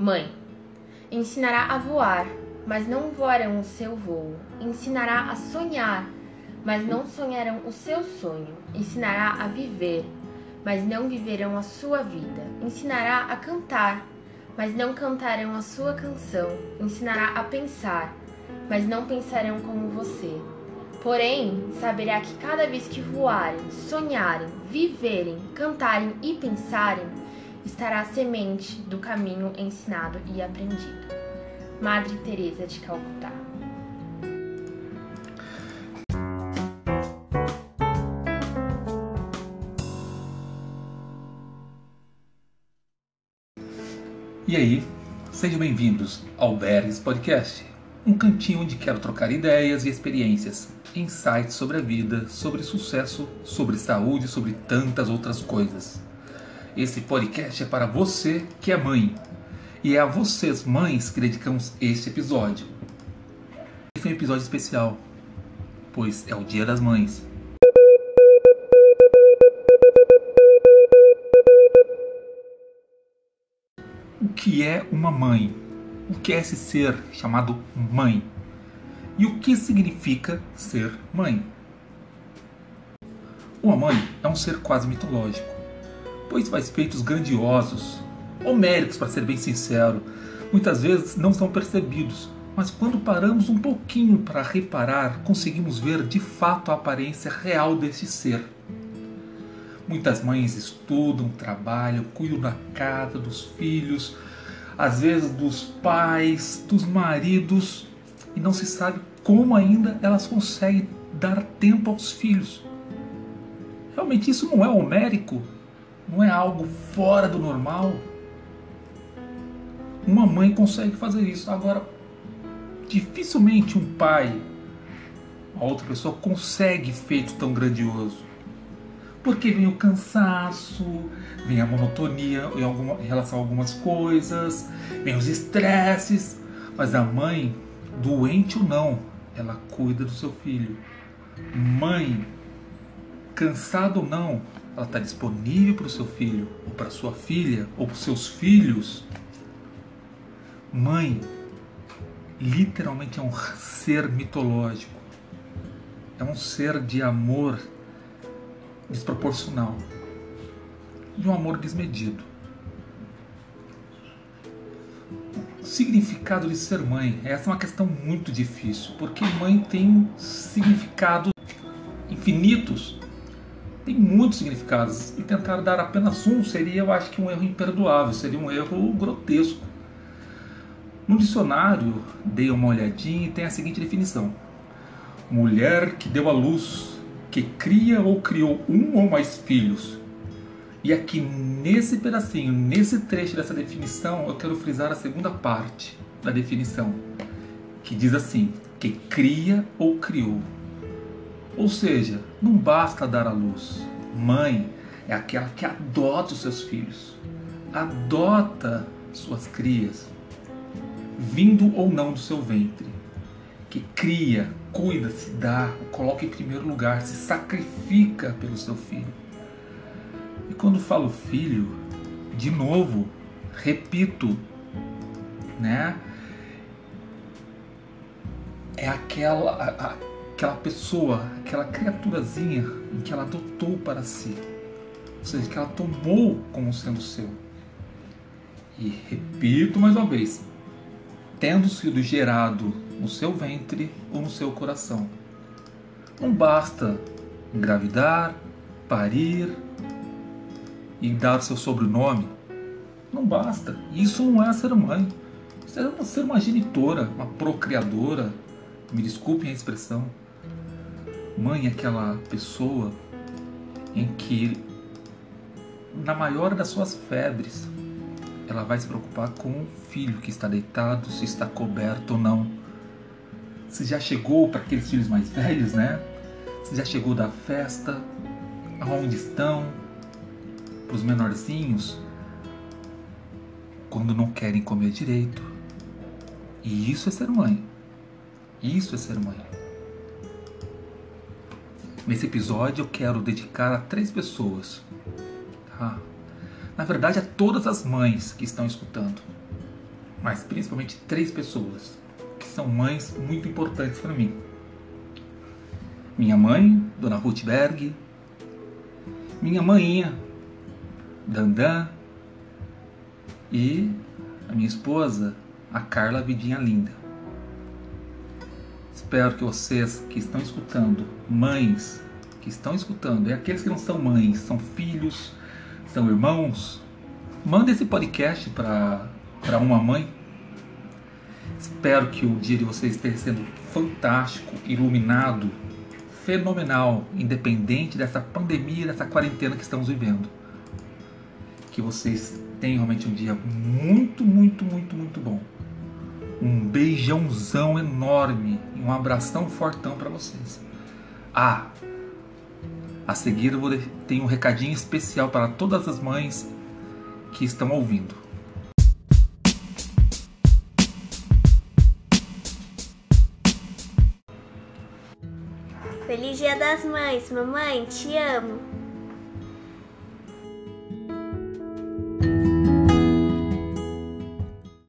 Mãe, ensinará a voar, mas não voarão o seu voo. Ensinará a sonhar, mas não sonharão o seu sonho. Ensinará a viver, mas não viverão a sua vida. Ensinará a cantar, mas não cantarão a sua canção. Ensinará a pensar, mas não pensarão como você. Porém, saberá que cada vez que voarem, sonharem, viverem, cantarem e pensarem, estará a semente do caminho ensinado e aprendido. Madre Teresa de Calcutá. E aí, sejam bem-vindos ao Beres Podcast, um cantinho onde quero trocar ideias e experiências, insights sobre a vida, sobre sucesso, sobre saúde, sobre tantas outras coisas. Esse podcast é para você que é mãe. E é a vocês, mães, que dedicamos este episódio. Esse é um episódio especial, pois é o Dia das Mães. O que é uma mãe? O que é esse ser chamado mãe? E o que significa ser mãe? Uma mãe é um ser quase mitológico pois faz feitos grandiosos, homéricos para ser bem sincero, muitas vezes não são percebidos, mas quando paramos um pouquinho para reparar, conseguimos ver de fato a aparência real desse ser. Muitas mães estudam, trabalham, cuidam da casa, dos filhos, às vezes dos pais, dos maridos, e não se sabe como ainda elas conseguem dar tempo aos filhos. Realmente isso não é homérico? Não é algo fora do normal? Uma mãe consegue fazer isso. Agora, dificilmente um pai, outra pessoa, consegue feito tão grandioso. Porque vem o cansaço, vem a monotonia em, alguma, em relação a algumas coisas, vem os estresses. Mas a mãe, doente ou não, ela cuida do seu filho. Mãe, cansada ou não, ela está disponível para o seu filho, ou para sua filha, ou para os seus filhos. Mãe, literalmente é um ser mitológico, é um ser de amor desproporcional, de um amor desmedido. O significado de ser mãe, essa é uma questão muito difícil, porque mãe tem significados infinitos tem muitos significados e tentar dar apenas um seria, eu acho que um erro imperdoável, seria um erro grotesco. No dicionário, dei uma olhadinha e tem a seguinte definição: mulher que deu à luz, que cria ou criou um ou mais filhos. E aqui nesse pedacinho, nesse trecho dessa definição, eu quero frisar a segunda parte da definição, que diz assim: que cria ou criou. Ou seja, não basta dar à luz. Mãe é aquela que adota os seus filhos, adota suas crias, vindo ou não do seu ventre, que cria, cuida, se dá, coloca em primeiro lugar, se sacrifica pelo seu filho. E quando falo filho, de novo, repito, né? É aquela aquela pessoa, aquela criaturazinha que ela adotou para si, ou seja, que ela tomou como sendo seu. E repito mais uma vez, tendo sido gerado no seu ventre ou no seu coração. Não basta engravidar, parir e dar seu sobrenome. Não basta. Isso não é ser mãe. Isso é ser uma genitora, uma procriadora. Me desculpem a expressão. Mãe é aquela pessoa em que, na maior das suas febres, ela vai se preocupar com o filho que está deitado, se está coberto ou não. Se já chegou para aqueles filhos mais velhos, né? Se já chegou da festa, aonde estão, para os menorzinhos, quando não querem comer direito. E isso é ser mãe. Isso é ser mãe. Nesse episódio eu quero dedicar a três pessoas. Tá? Na verdade, a todas as mães que estão escutando. mas principalmente três pessoas que são mães muito importantes para mim. Minha mãe, Dona Ruth Berg, minha mãinha, Dandan, e a minha esposa, a Carla Vidinha Linda. Espero que vocês que estão escutando, mães que estão escutando, e aqueles que não são mães, são filhos, são irmãos, manda esse podcast para uma mãe. Espero que o dia de vocês esteja sendo fantástico, iluminado, fenomenal, independente dessa pandemia, dessa quarentena que estamos vivendo. Que vocês tenham realmente um dia muito, muito, muito, muito bom. Um beijãozão enorme um abração fortão para vocês. Ah, a seguir eu vou ter um recadinho especial para todas as mães que estão ouvindo. Feliz Dia das Mães, mamãe, te amo.